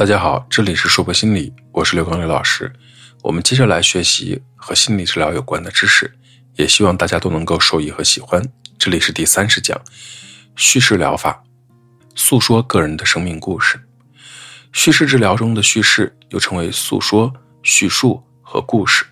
大家好，这里是说博心理，我是刘刚刘老师。我们接着来学习和心理治疗有关的知识，也希望大家都能够受益和喜欢。这里是第三十讲，叙事疗法，诉说个人的生命故事。叙事治疗中的叙事又称为诉说、叙述和故事。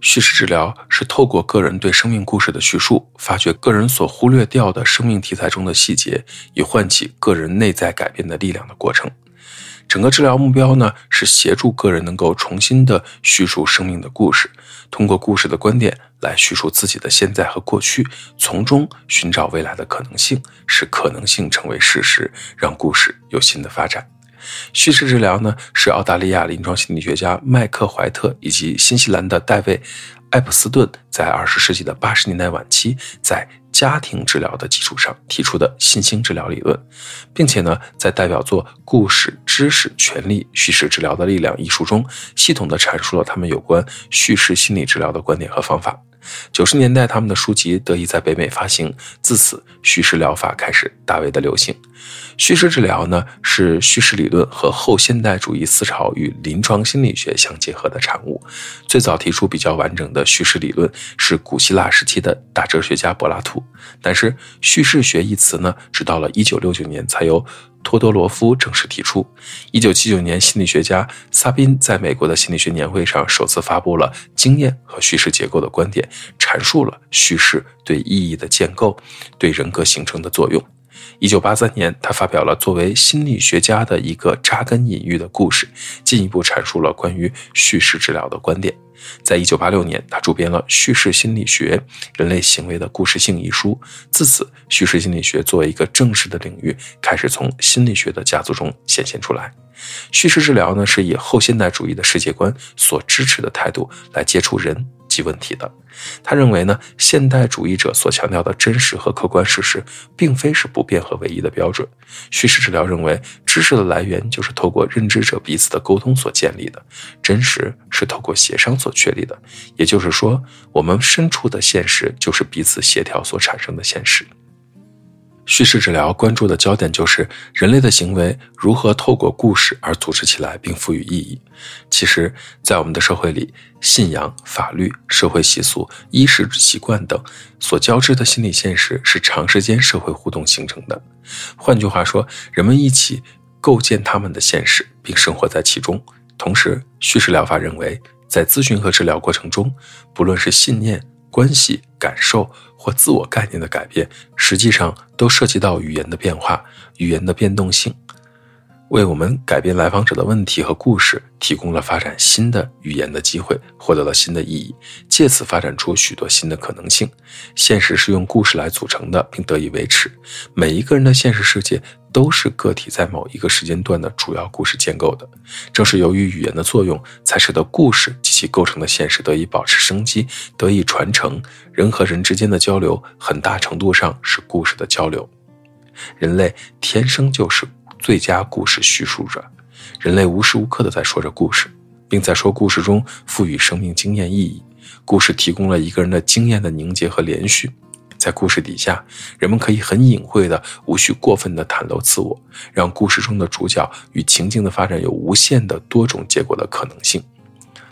叙事治疗是透过个人对生命故事的叙述，发掘个人所忽略掉的生命题材中的细节，以唤起个人内在改变的力量的过程。整个治疗目标呢，是协助个人能够重新的叙述生命的故事，通过故事的观点来叙述自己的现在和过去，从中寻找未来的可能性，使可能性成为事实，让故事有新的发展。叙事治疗呢，是澳大利亚临床心理学家麦克怀特以及新西兰的戴维艾普斯顿在二十世纪的八十年代晚期在。家庭治疗的基础上提出的新兴治疗理论，并且呢，在代表作《故事、知识、权利、叙事治疗的力量》一书中，系统的阐述了他们有关叙事心理治疗的观点和方法。九十年代，他们的书籍得以在北美发行，自此叙事疗法开始大为的流行。叙事治疗呢，是叙事理论和后现代主义思潮与临床心理学相结合的产物。最早提出比较完整的叙事理论是古希腊时期的大哲学家柏拉图，但是叙事学一词呢，直到了一九六九年才由。托多罗夫正式提出，一九七九年，心理学家萨宾在美国的心理学年会上首次发布了经验和叙事结构的观点，阐述了叙事对意义的建构、对人格形成的作用。一九八三年，他发表了作为心理学家的一个扎根隐喻的故事，进一步阐述了关于叙事治疗的观点。在一九八六年，他主编了《叙事心理学：人类行为的故事性》一书。自此，叙事心理学作为一个正式的领域，开始从心理学的家族中显现出来。叙事治疗呢，是以后现代主义的世界观所支持的态度来接触人。及问题的，他认为呢，现代主义者所强调的真实和客观事实，并非是不变和唯一的标准。叙事治疗认为，知识的来源就是透过认知者彼此的沟通所建立的，真实是透过协商所确立的。也就是说，我们身处的现实就是彼此协调所产生的现实。叙事治疗关注的焦点就是人类的行为如何透过故事而组织起来并赋予意义。其实，在我们的社会里，信仰、法律、社会习俗、衣食习惯等所交织的心理现实是长时间社会互动形成的。换句话说，人们一起构建他们的现实，并生活在其中。同时，叙事疗法认为，在咨询和治疗过程中，不论是信念、关系、感受。或自我概念的改变，实际上都涉及到语言的变化、语言的变动性，为我们改变来访者的问题和故事提供了发展新的语言的机会，获得了新的意义，借此发展出许多新的可能性。现实是用故事来组成的，并得以维持。每一个人的现实世界。都是个体在某一个时间段的主要故事建构的。正是由于语言的作用，才使得故事及其构成的现实得以保持生机，得以传承。人和人之间的交流，很大程度上是故事的交流。人类天生就是最佳故事叙述者，人类无时无刻的在说着故事，并在说故事中赋予生命经验意义。故事提供了一个人的经验的凝结和连续。在故事底下，人们可以很隐晦的、无需过分的袒露自我，让故事中的主角与情境的发展有无限的多种结果的可能性。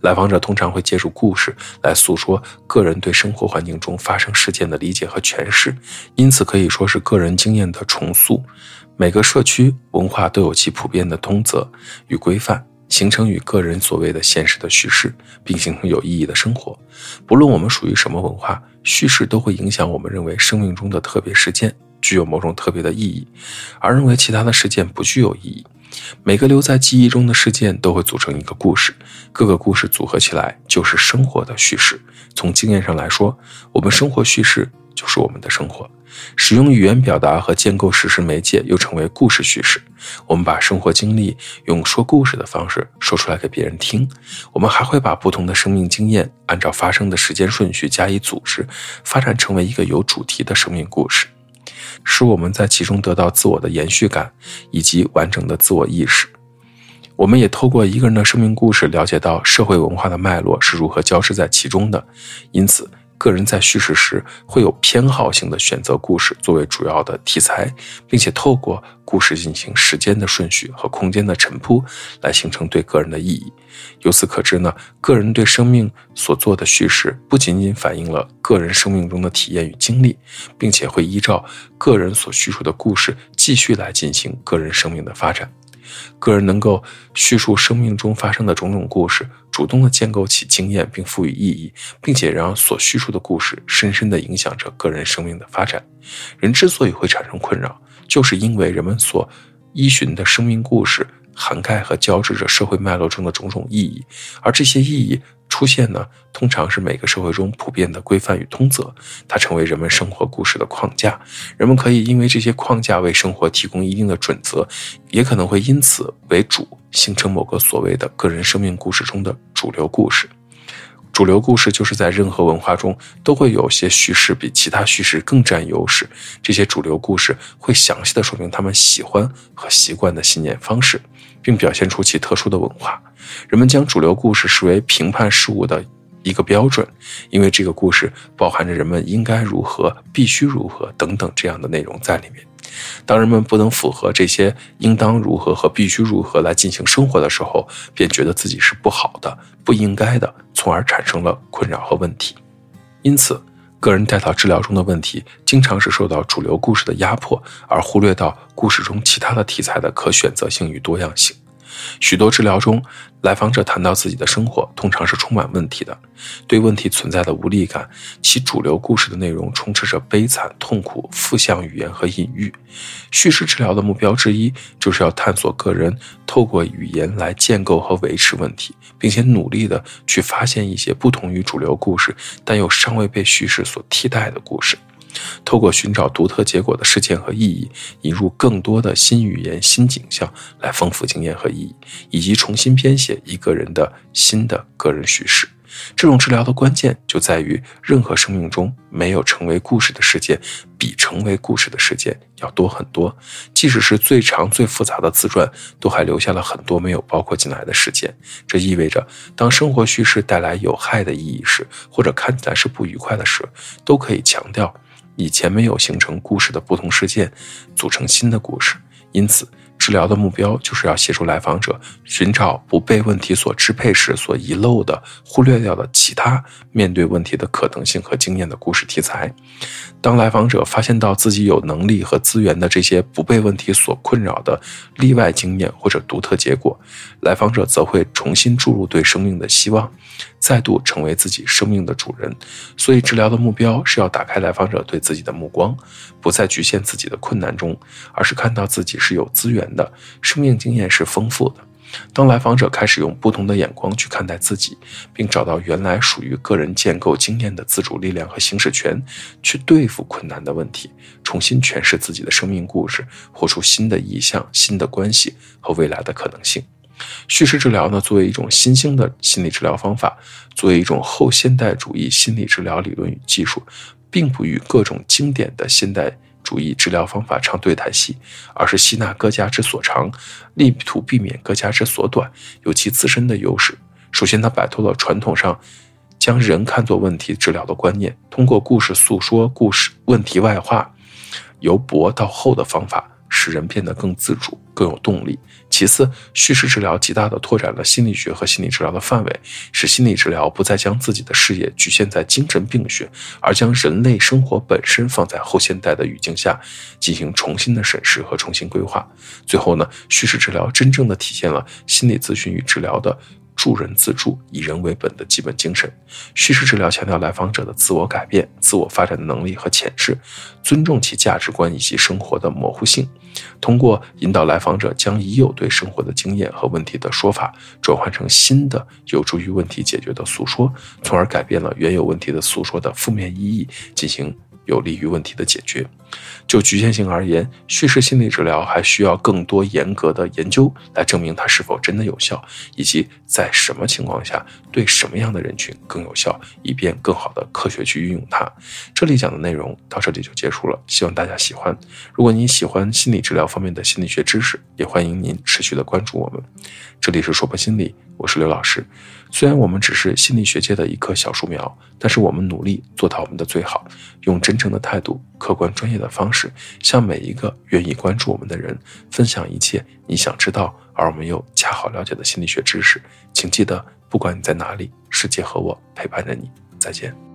来访者通常会借助故事来诉说个人对生活环境中发生事件的理解和诠释，因此可以说是个人经验的重塑。每个社区文化都有其普遍的通则与规范。形成与个人所谓的现实的叙事，并形成有意义的生活。不论我们属于什么文化，叙事都会影响我们认为生命中的特别事件具有某种特别的意义，而认为其他的事件不具有意义。每个留在记忆中的事件都会组成一个故事，各个故事组合起来就是生活的叙事。从经验上来说，我们生活叙事就是我们的生活。使用语言表达和建构事实媒介，又称为故事叙事。我们把生活经历用说故事的方式说出来给别人听。我们还会把不同的生命经验按照发生的时间顺序加以组织，发展成为一个有主题的生命故事，使我们在其中得到自我的延续感以及完整的自我意识。我们也透过一个人的生命故事，了解到社会文化的脉络是如何交织在其中的。因此。个人在叙事时会有偏好性的选择故事作为主要的题材，并且透过故事进行时间的顺序和空间的陈铺，来形成对个人的意义。由此可知呢，个人对生命所做的叙事不仅仅反映了个人生命中的体验与经历，并且会依照个人所叙述的故事继续来进行个人生命的发展。个人能够叙述生命中发生的种种故事，主动的建构起经验并赋予意义，并且让所叙述的故事深深的影响着个人生命的发展。人之所以会产生困扰，就是因为人们所依循的生命故事涵盖和交织着社会脉络中的种种意义，而这些意义。出现呢，通常是每个社会中普遍的规范与通则，它成为人们生活故事的框架。人们可以因为这些框架为生活提供一定的准则，也可能会因此为主形成某个所谓的个人生命故事中的主流故事。主流故事就是在任何文化中都会有些叙事比其他叙事更占优势。这些主流故事会详细的说明他们喜欢和习惯的信念方式，并表现出其特殊的文化。人们将主流故事视为评判事物的一个标准，因为这个故事包含着人们应该如何、必须如何等等这样的内容在里面。当人们不能符合这些应当如何和必须如何来进行生活的时候，便觉得自己是不好的、不应该的，从而产生了困扰和问题。因此，个人带到治疗中的问题，经常是受到主流故事的压迫，而忽略到故事中其他的题材的可选择性与多样性。许多治疗中，来访者谈到自己的生活，通常是充满问题的。对问题存在的无力感，其主流故事的内容充斥着悲惨、痛苦、负向语言和隐喻。叙事治疗的目标之一，就是要探索个人透过语言来建构和维持问题，并且努力的去发现一些不同于主流故事，但又尚未被叙事所替代的故事。透过寻找独特结果的事件和意义，引入更多的新语言、新景象，来丰富经验和意义，以及重新编写一个人的新的个人叙事。这种治疗的关键就在于，任何生命中没有成为故事的事件，比成为故事的事件要多很多。即使是最长、最复杂的自传，都还留下了很多没有包括进来的事件。这意味着，当生活叙事带来有害的意义时，或者看起来是不愉快的时，都可以强调。以前没有形成故事的不同事件，组成新的故事。因此，治疗的目标就是要协助来访者寻找不被问题所支配时所遗漏的、忽略掉的其他面对问题的可能性和经验的故事题材。当来访者发现到自己有能力和资源的这些不被问题所困扰的例外经验或者独特结果，来访者则会重新注入对生命的希望。再度成为自己生命的主人，所以治疗的目标是要打开来访者对自己的目光，不再局限自己的困难中，而是看到自己是有资源的，生命经验是丰富的。当来访者开始用不同的眼光去看待自己，并找到原来属于个人建构经验的自主力量和行使权，去对付困难的问题，重新诠释自己的生命故事，活出新的意向、新的关系和未来的可能性。叙事治疗呢，作为一种新兴的心理治疗方法，作为一种后现代主义心理治疗理论与技术，并不与各种经典的现代主义治疗方法唱对台戏，而是吸纳各家之所长，力图避免各家之所短，有其自身的优势。首先，他摆脱了传统上将人看作问题治疗的观念，通过故事诉说故事问题外化，由薄到厚的方法。使人变得更自主、更有动力。其次，叙事治疗极大地拓展了心理学和心理治疗的范围，使心理治疗不再将自己的视野局限在精神病学，而将人类生活本身放在后现代的语境下进行重新的审视和重新规划。最后呢，叙事治疗真正的体现了心理咨询与治疗的。助人自助、以人为本的基本精神。叙事治疗强调来访者的自我改变、自我发展的能力和潜质，尊重其价值观以及生活的模糊性。通过引导来访者将已有对生活的经验和问题的说法转换成新的有助于问题解决的诉说，从而改变了原有问题的诉说的负面意义，进行有利于问题的解决。就局限性而言，叙事心理治疗还需要更多严格的研究来证明它是否真的有效，以及在什么情况下对什么样的人群更有效，以便更好的科学去运用它。这里讲的内容到这里就结束了，希望大家喜欢。如果您喜欢心理治疗方面的心理学知识，也欢迎您持续的关注我们。这里是说破心理，我是刘老师。虽然我们只是心理学界的一棵小树苗，但是我们努力做到我们的最好，用真诚的态度、客观专业的方式，向每一个愿意关注我们的人分享一切你想知道而我们又恰好了解的心理学知识。请记得，不管你在哪里，世界和我陪伴着你。再见。